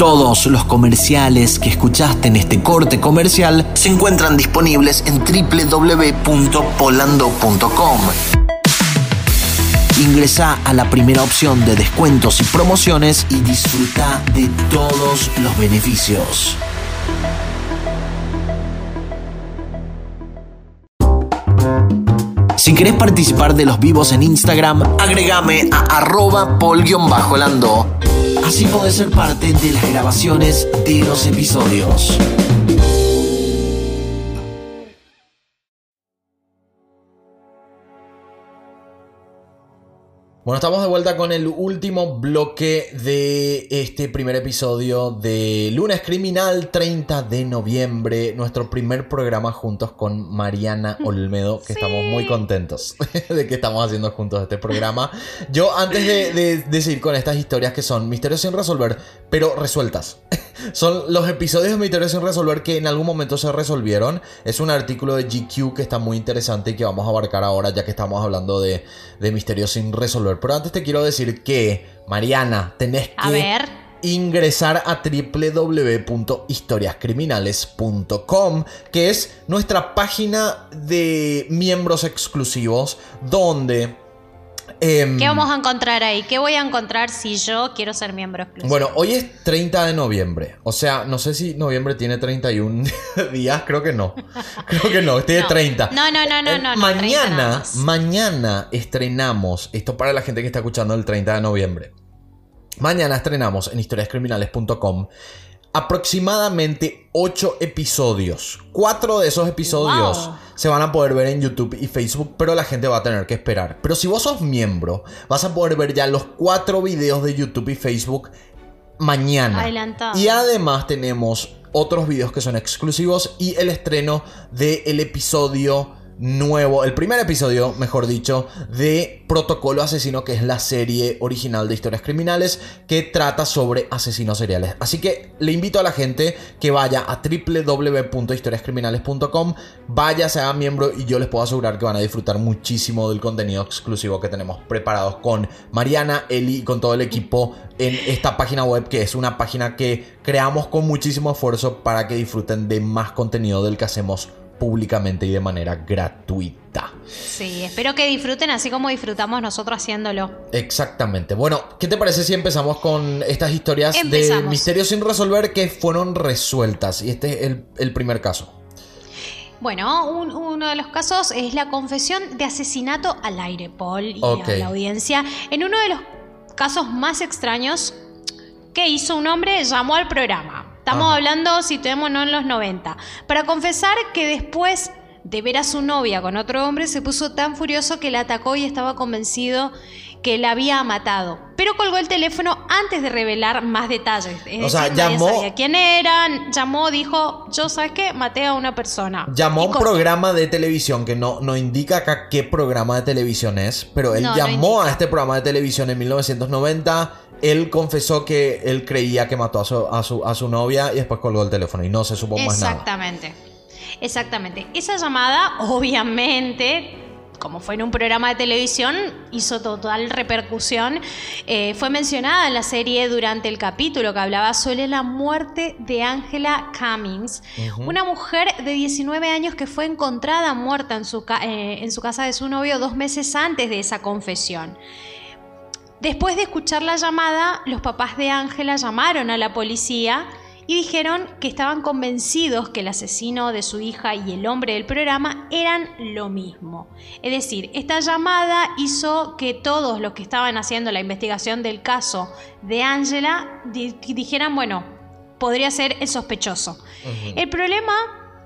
Todos los comerciales que escuchaste en este corte comercial se encuentran disponibles en www.polando.com. Ingresa a la primera opción de descuentos y promociones y disfruta de todos los beneficios. Si querés participar de los vivos en Instagram, agregame a arroba pol-lando. Así podés ser parte de las grabaciones de los episodios. Bueno, estamos de vuelta con el último bloque de este primer episodio de Lunes Criminal 30 de noviembre, nuestro primer programa juntos con Mariana [laughs] Olmedo, que estamos muy contentos [laughs] de que estamos haciendo juntos este programa. Yo antes de, de seguir con estas historias que son misterios sin resolver, pero resueltas. [laughs] Son los episodios de Misterios sin resolver que en algún momento se resolvieron. Es un artículo de GQ que está muy interesante y que vamos a abarcar ahora ya que estamos hablando de, de misterios sin resolver. Pero antes te quiero decir que, Mariana, tenés que ingresar a www.historiascriminales.com, que es nuestra página de miembros exclusivos, donde Em, ¿Qué vamos a encontrar ahí? ¿Qué voy a encontrar si yo quiero ser miembro exclusivo? Bueno, hoy es 30 de noviembre. O sea, no sé si noviembre tiene 31 [laughs] días. Creo que no. [laughs] Creo que no. Tiene 30. No, no, no, no, no. Mañana, mañana estrenamos. Esto para la gente que está escuchando el 30 de noviembre. Mañana estrenamos en historiascriminales.com aproximadamente 8 episodios. 4 de esos episodios se van a poder ver en YouTube y Facebook, pero la gente va a tener que esperar. Pero si vos sos miembro, vas a poder ver ya los 4 videos de YouTube y Facebook mañana. Adelantado. Y además tenemos otros videos que son exclusivos y el estreno del episodio nuevo, el primer episodio, mejor dicho, de Protocolo Asesino, que es la serie original de historias criminales que trata sobre asesinos seriales. Así que le invito a la gente que vaya a www.historiascriminales.com, vaya, se haga miembro y yo les puedo asegurar que van a disfrutar muchísimo del contenido exclusivo que tenemos preparados con Mariana, Eli y con todo el equipo en esta página web, que es una página que creamos con muchísimo esfuerzo para que disfruten de más contenido del que hacemos públicamente y de manera gratuita. Sí, espero que disfruten así como disfrutamos nosotros haciéndolo. Exactamente. Bueno, ¿qué te parece si empezamos con estas historias de misterios sin resolver que fueron resueltas? Y este es el, primer caso. Bueno, uno de los casos es la confesión de asesinato al aire, Paul, y a la audiencia. En uno de los casos más extraños que hizo un hombre, llamó al programa. Estamos hablando, si tenemos no en los 90. Para confesar que después de ver a su novia con otro hombre, se puso tan furioso que la atacó y estaba convencido que la había matado. Pero colgó el teléfono antes de revelar más detalles. o sea, llamó. Sabía quién eran, llamó, dijo: Yo, ¿sabes qué? Maté a una persona. Llamó a un programa de televisión que no, no indica acá qué programa de televisión es, pero él llamó a este programa de televisión en 1990 él confesó que él creía que mató a su, a su, a su novia y después colgó el teléfono y no se supo más nada. Exactamente. Exactamente. Esa llamada, obviamente, como fue en un programa de televisión, hizo total repercusión. Eh, fue mencionada en la serie durante el capítulo que hablaba sobre la muerte de Angela Cummings, una mujer de 19 años que fue encontrada muerta en su, eh, en su casa de su novio dos meses antes de esa confesión. Después de escuchar la llamada, los papás de Ángela llamaron a la policía y dijeron que estaban convencidos que el asesino de su hija y el hombre del programa eran lo mismo. Es decir, esta llamada hizo que todos los que estaban haciendo la investigación del caso de Ángela dijeran, bueno, podría ser el sospechoso. El problema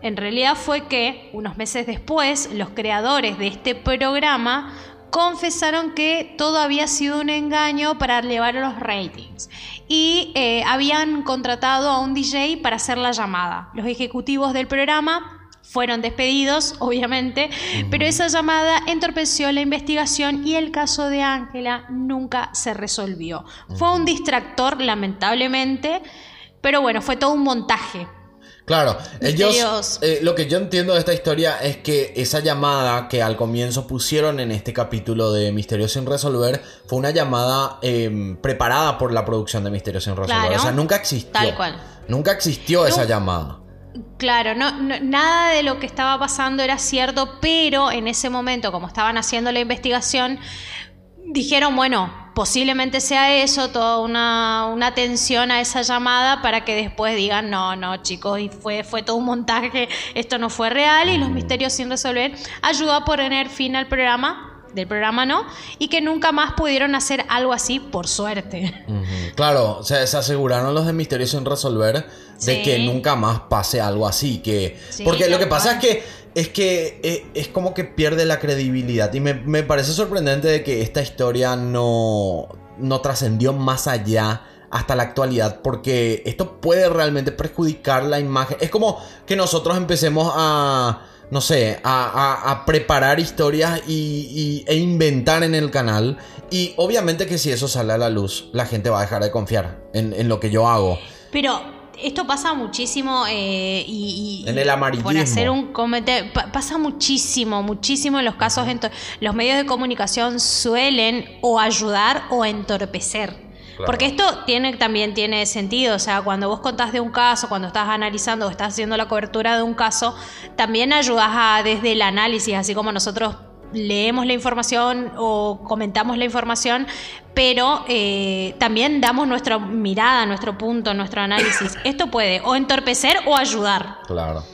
en realidad fue que unos meses después los creadores de este programa confesaron que todo había sido un engaño para elevar los ratings y eh, habían contratado a un DJ para hacer la llamada. Los ejecutivos del programa fueron despedidos, [laughs] obviamente, pero esa llamada entorpeció la investigación y el caso de Ángela nunca se resolvió. Fue un distractor, lamentablemente, pero bueno, fue todo un montaje. Claro, ellos, eh, lo que yo entiendo de esta historia es que esa llamada que al comienzo pusieron en este capítulo de Misterios sin resolver fue una llamada em, preparada por la producción de Misterios sin resolver. o sea, nunca existió. Tal cual. Nunca existió esa llamada. Claro, no, nada de lo que estaba pasando era cierto, pero en ese momento, como estaban haciendo la investigación, dijeron, bueno, posiblemente sea eso, toda una, una, atención a esa llamada para que después digan, no, no, chicos, y fue, fue todo un montaje, esto no fue real y los misterios sin resolver ayudó a poner fin al programa del programa no, y que nunca más pudieron hacer algo así por suerte. Claro, se aseguraron los de Misterios sin resolver de que nunca más pase algo así, que... porque lo que pasa es que es que eh, es, como que pierde la credibilidad. Y me, me parece sorprendente de que esta historia no, no trascendió más allá hasta la actualidad porque esto puede realmente perjudicar la imagen. Es como que nosotros empecemos a, no sé, a, preparar historias y, e inventar en el canal. Y obviamente que si eso sale a la luz, la gente va a dejar de confiar en, en lo que yo hago. Pero esto pasa muchísimo eh, y, En el amarillismo. Por hacer un comentario, pasa muchísimo, muchísimo en los casos. En los medios de comunicación suelen o ayudar o entorpecer. Porque esto tiene, también tiene sentido, o sea, cuando vos contás de un caso, cuando estás analizando o estás haciendo la cobertura de un caso, también ayudas a, desde el análisis, así como nosotros leemos la información o comentamos la información, pero eh, también damos nuestra mirada, nuestro punto, nuestro análisis. [coughs] Esto puede o entorpecer o ayudar. Claro.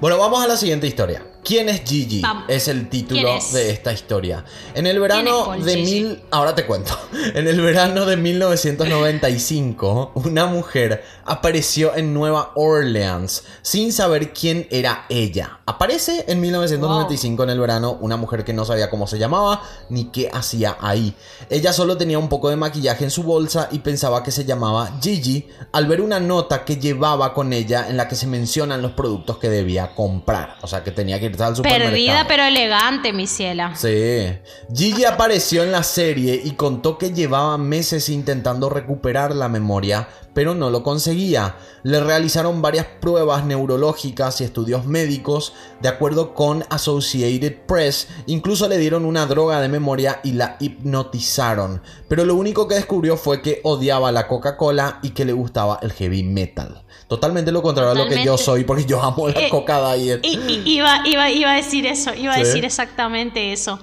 Bueno, vamos a la siguiente historia. ¿Quién es Gigi? Es el título de esta historia. En el verano de mil... Ahora te cuento. [laughs] En el verano de 1995, una mujer apareció en Nueva Orleans sin saber quién era ella. Aparece en 1995 en el verano una mujer que no sabía cómo se llamaba ni qué hacía ahí. Ella solo tenía un poco de maquillaje en su bolsa y pensaba que se llamaba Gigi al ver una nota que llevaba con ella en la que se mencionan los productos que debía comprar. O sea, que tenía que Perdida pero elegante, mi ciela. Sí. Gigi apareció en la serie y contó que llevaba meses intentando recuperar la memoria, pero no lo conseguía. Le realizaron varias pruebas neurológicas y estudios médicos, de acuerdo con Associated Press, incluso le dieron una droga de memoria y la hipnotizaron. Pero lo único que descubrió fue que odiaba la Coca-Cola y que le gustaba el heavy metal. Totalmente lo contrario a lo que yo soy, porque yo amo la eh, Coca Diet. iba, iba, iba a decir eso, iba a decir exactamente eso.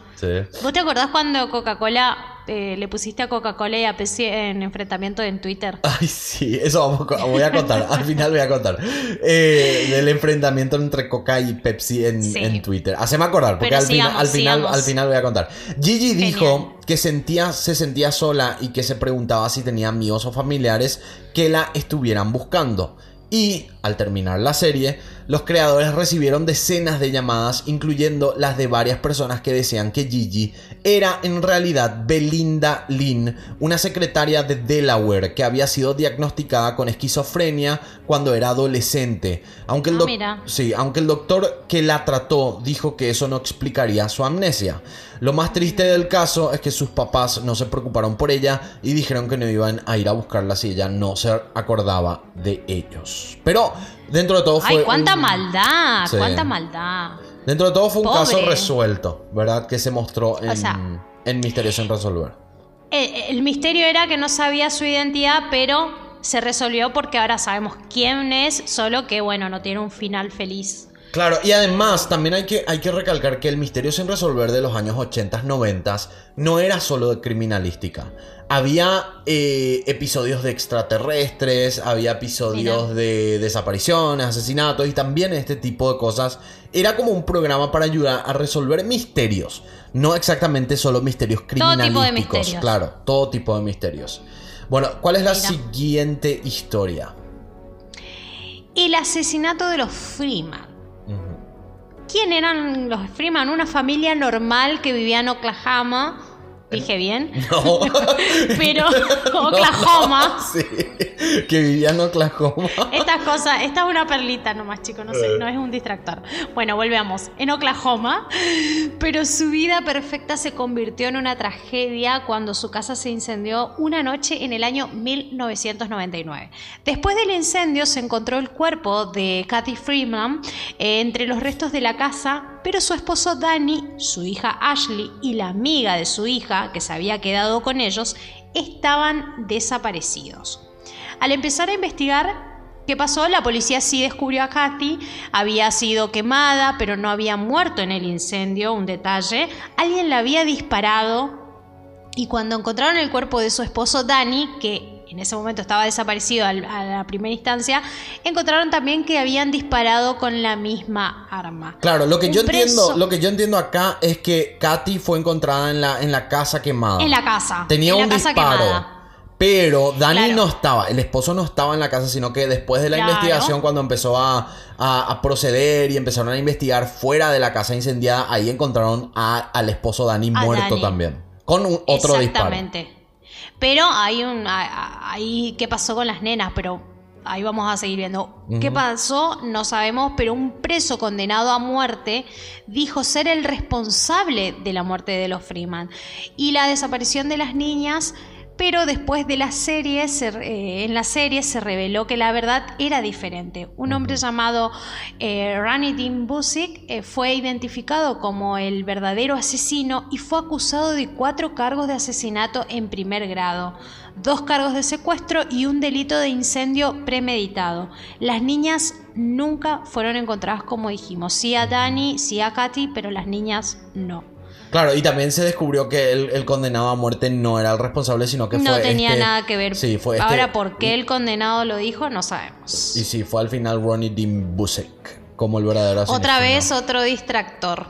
¿Vos te acordás cuando Coca-Cola eh, le pusiste a Coca-Cola y a Pepsi en enfrentamiento en Twitter? [laughs] Ay, sí, eso voy a contar. al final voy a contar. Eh, del enfrentamiento entre Coca y Pepsi en, Twitter. Haceme acordar, porque al, final, al, final, al final voy a contar. Gigi dijo que sentía, se sentía sola y que se preguntaba si tenía amigos o familiares que la estuvieran buscando. Y, al terminar la serie, los creadores recibieron decenas de llamadas, incluyendo las de varias personas que decían que Gigi era en realidad Belinda Lynn, una secretaria de Delaware que había sido diagnosticada con esquizofrenia cuando era adolescente. Aunque el, ah, sí, aunque el doctor que la trató dijo que eso no explicaría su amnesia. Lo más triste del caso es que sus papás no se preocuparon por ella y dijeron que no iban a ir a buscarla si ella no se acordaba de ellos. Pero dentro de todo fue. ¡Ay, cuánta maldad! ¡Cuánta maldad! Dentro de todo fue un caso resuelto, ¿verdad? Que se mostró en, en Misterio resolver. el misterio era que no sabía su identidad, pero se resolvió porque ahora sabemos quién es, solo que, bueno, no tiene un final feliz. Claro, y además también hay que, hay que recalcar que el misterio sin resolver de los años 80, 90 no era solo de criminalística. Había eh, episodios de extraterrestres, había episodios de desapariciones, asesinatos y también este tipo de cosas. Era como un programa para ayudar a resolver misterios. No exactamente solo misterios criminalísticos. Todo tipo de misterios. Claro, todo tipo de misterios. Bueno, ¿cuál es la siguiente historia? El asesinato de los Freeman. ¿Quién eran los Freeman? Una familia normal que vivía en Oklahoma ¿Dije bien? [laughs] No. [laughs] Pero Oklahoma. [laughs] sí, que vivía en Oklahoma. Estas cosas, esta es una perlita nomás, chicos, no sé, no es un distractor. Bueno, volvemos. En Oklahoma, pero su vida perfecta se convirtió en una tragedia cuando su casa se incendió una noche en el año 1999. Después del incendio se encontró el cuerpo de Kathy Freeman eh, entre los restos de la casa pero su esposo Danny, su hija Ashley y la amiga de su hija, que se había quedado con ellos, estaban desaparecidos. Al empezar a investigar qué pasó, la policía sí descubrió a Kathy, había sido quemada, pero no había muerto en el incendio, un detalle, alguien la había disparado y cuando encontraron el cuerpo de su esposo Danny, que en ese momento estaba desaparecido a la primera instancia, encontraron también que habían disparado con la misma arma. Claro, lo que yo entiendo, lo que yo entiendo acá es que Katy fue encontrada en la, en la casa quemada. En la casa. Tenía un disparo. Pero Dani Claro. no estaba, el esposo no estaba en la casa, sino que después de la Claro. investigación, cuando empezó a, a- a proceder y empezaron a investigar fuera de la casa incendiada, ahí encontraron a- al esposo Dani muerto Dani. también. Con un, otro disparo. Exactamente. Pero hay un. Ahí, ¿qué pasó con las nenas? Pero ahí vamos a seguir viendo. ¿Qué pasó? No sabemos, pero un preso condenado a muerte dijo ser el responsable de la muerte de los Freeman y la desaparición de las niñas. Pero después de la serie, se- eh, en la serie se reveló que la verdad era diferente. Un hombre llamado eh, Dean Busick eh, fue identificado como el verdadero asesino y fue acusado de cuatro cargos de asesinato en primer grado, dos cargos de secuestro y un delito de incendio premeditado. Las niñas nunca fueron encontradas como dijimos, sí a Dani, sí a Katy, pero las niñas no. Claro, y también se descubrió que el, el condenado a muerte no era el responsable, sino que no fue. tenía este- nada que ver. Sí, fue este- Ahora, ¿por qué el condenado lo dijo? No sabemos. Y sí, fue al final Ronnie Dean Busek como el verdadero asesino. Otra vez otro distractor.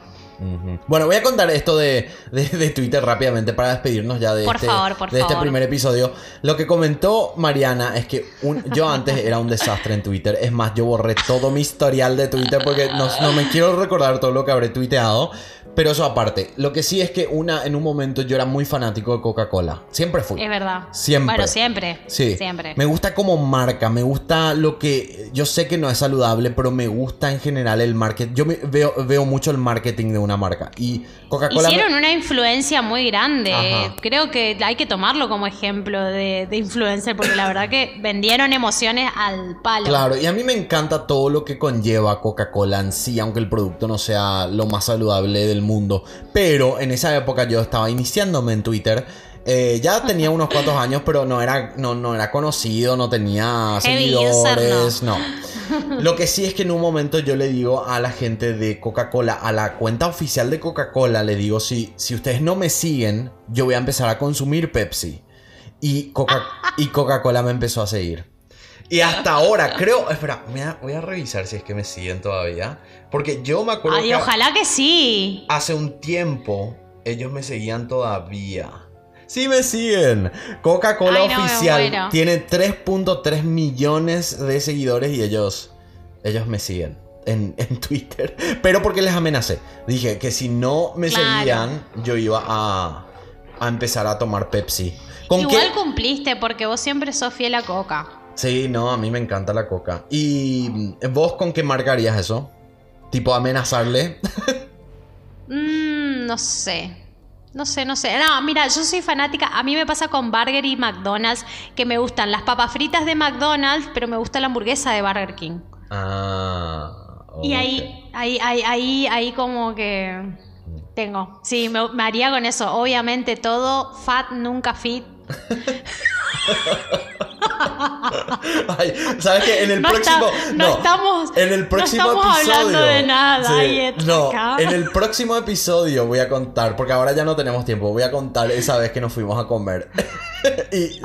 Bueno, voy a contar esto de, de- de Twitter rápidamente para despedirnos ya de, Por este, favor, por de este primer episodio. Lo que comentó Mariana es que un- yo antes era un desastre en Twitter. Es más, yo borré todo mi historial de Twitter porque no, no me quiero recordar todo lo que habré tuiteado. Pero eso aparte, lo que sí es que una, en un momento yo era muy fanático de Coca-Cola. Siempre fui. Es verdad. Siempre. Bueno, siempre. Sí, Siempre. me gusta como marca, me gusta lo que yo sé que no es saludable, pero me gusta en general el marketing. Yo me- veo, veo mucho el marketing de una marca y Coca-Cola. me- Hicieron una influencia muy grande. Ajá. Creo que hay que tomarlo como ejemplo de, de influencer, porque la verdad que vendieron emociones al palo. Claro, y a mí me encanta todo lo que conlleva Coca-Cola en sí, aunque el producto no sea lo más saludable del mundo. Pero en esa época yo estaba iniciándome en Twitter. Eh, ya tenía unos cuantos años, pero no era, no, no era conocido, no tenía seguidores, no. Lo que sí es que en un momento yo le digo a la gente de Coca-Cola, a la cuenta oficial de Coca-Cola, le digo, si, si ustedes no me siguen, yo voy a empezar a consumir Pepsi. Y Coca- Coca-Cola me empezó a seguir. Y hasta ahora, creo. Espera, voy a, voy a revisar si es que me siguen todavía. Porque yo me acuerdo Ay, que ojalá que sí. hace un tiempo ellos me seguían todavía. Sí me siguen. Coca-Cola no, oficial tiene 3.3 millones de seguidores y ellos ellos me siguen en, [laughs] en Twitter. Pero porque les amenacé. Dije que si no me Claro. seguían, yo iba a, a empezar a tomar Pepsi. ¿Con Igual qué? cumpliste, porque vos siempre sos fiel a Coca. Sí, no, a mí me encanta la coca. ¿Y vos con qué marcarías eso? Tipo amenazarle. Mm, no sé. No sé, no sé. No, mira, yo soy fanática. A mí me pasa con Burger y McDonald's que me gustan las papas fritas de McDonald's, pero me gusta la hamburguesa de Burger King. ah. Y ahí, ahí, ahí, ahí, ahí como que tengo. Sí, me, me haría con eso. Obviamente todo fat, nunca fit. [laughs] [laughs] Ay, ¿sabes qué? En el No próximo. está- no estamos- En el no próximo estamos episodio. hablando de nada, ahí no, acá. en el próximo episodio voy a contar, porque ahora ya no tenemos tiempo. Voy a contar esa vez que nos fuimos a comer. [laughs] [laughs] y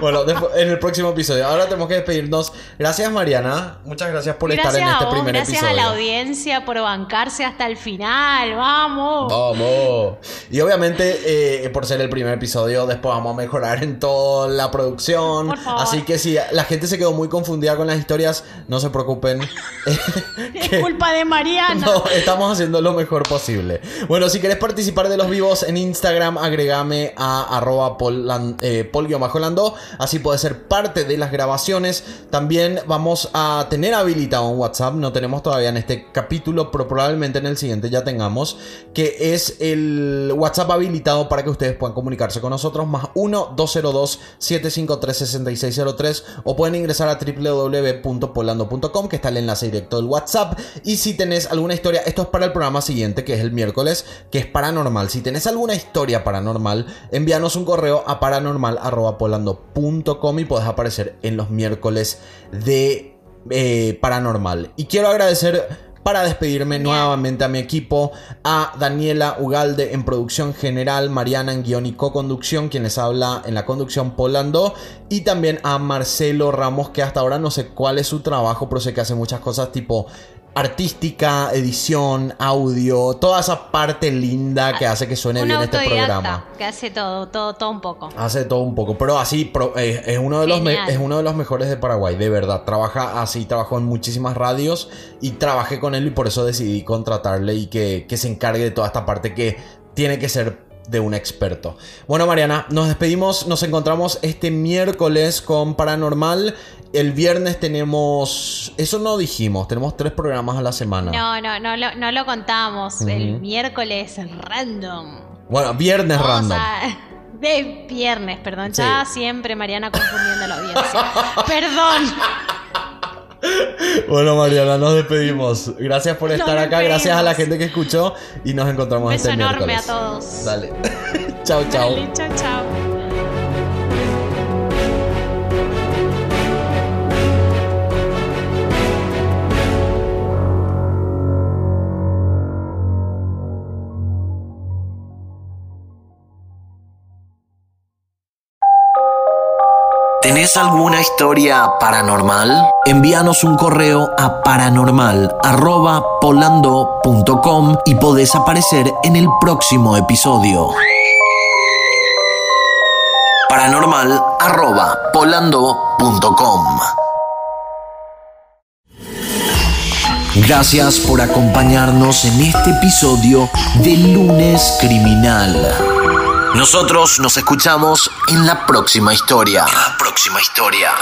bueno, después- en el próximo episodio. Ahora tenemos que despedirnos. Gracias, Mariana. Muchas gracias por Gracias estar en este vos, primer gracias episodio. a la audiencia por bancarse hasta el final. Vamos. Vamos. Y obviamente, eh, por ser el primer episodio, después vamos a mejorar en toda la producción. Por favor. Así que si la gente se quedó muy confundida con las historias, no se preocupen. [laughs] es culpa de Mariana. No, estamos haciendo lo mejor posible. Bueno, si querés participar de los vivos en Instagram, agregame a arroba pol, lan- eh, pol-lando. Así puedes ser parte de las grabaciones. También vamos a tener habilitado un WhatsApp. No tenemos todavía en este capítulo, pero probablemente en el siguiente ya tengamos. Que es el WhatsApp habilitado para que ustedes puedan comunicarse con nosotros. Más 1-202-753-6603. O pueden ingresar a www.polando.com, que está el enlace directo del WhatsApp. Y si tenés alguna historia, esto es para el programa siguiente, que es el miércoles, que es paranormal. Si tenés alguna historia paranormal, envíanos un correo a paranormal.polando.com y podés aparecer en los miércoles de eh, paranormal. Y quiero agradecer. Para despedirme nuevamente a mi equipo, a Daniela Ugalde en producción general, Mariana en guion y co-conducción, quien les habla en la conducción Polando, y también a Marcelo Ramos, que hasta ahora no sé cuál es su trabajo, pero sé que hace muchas cosas tipo artística, edición, audio, toda esa parte linda que hace que suene bien este programa. que hace todo, todo, todo un poco. Hace todo un poco, pero así pro- eh, es, uno de los me- es uno de los mejores de Paraguay, de verdad. Trabaja así, trabajó en muchísimas radios y trabajé con él y por eso decidí contratarle y que, que se encargue de toda esta parte que tiene que ser de un experto. Bueno, Mariana, nos despedimos, nos encontramos este miércoles con Paranormal. El viernes tenemos, eso no dijimos, tenemos tres programas a la semana. No, no, no, lo, no lo contamos. El miércoles random. Bueno, viernes Vamos random. a- De viernes, perdón. Ya siempre Mariana confundiendo la [laughs] audiencia. perdón. Bueno, Mariana, nos despedimos. Gracias por Nos estar acá, gracias a la gente que escuchó y nos encontramos Un beso este enorme miércoles. a todos. Dale. [laughs] chao, chao. Dale, chao, chao. ¿Tenés alguna historia paranormal? Envíanos un correo a paranormal.polando.com y podés aparecer en el próximo episodio. paranormal.polando.com Gracias por acompañarnos en este episodio de Lunes Criminal. Nosotros nos escuchamos en la próxima historia. La próxima historia.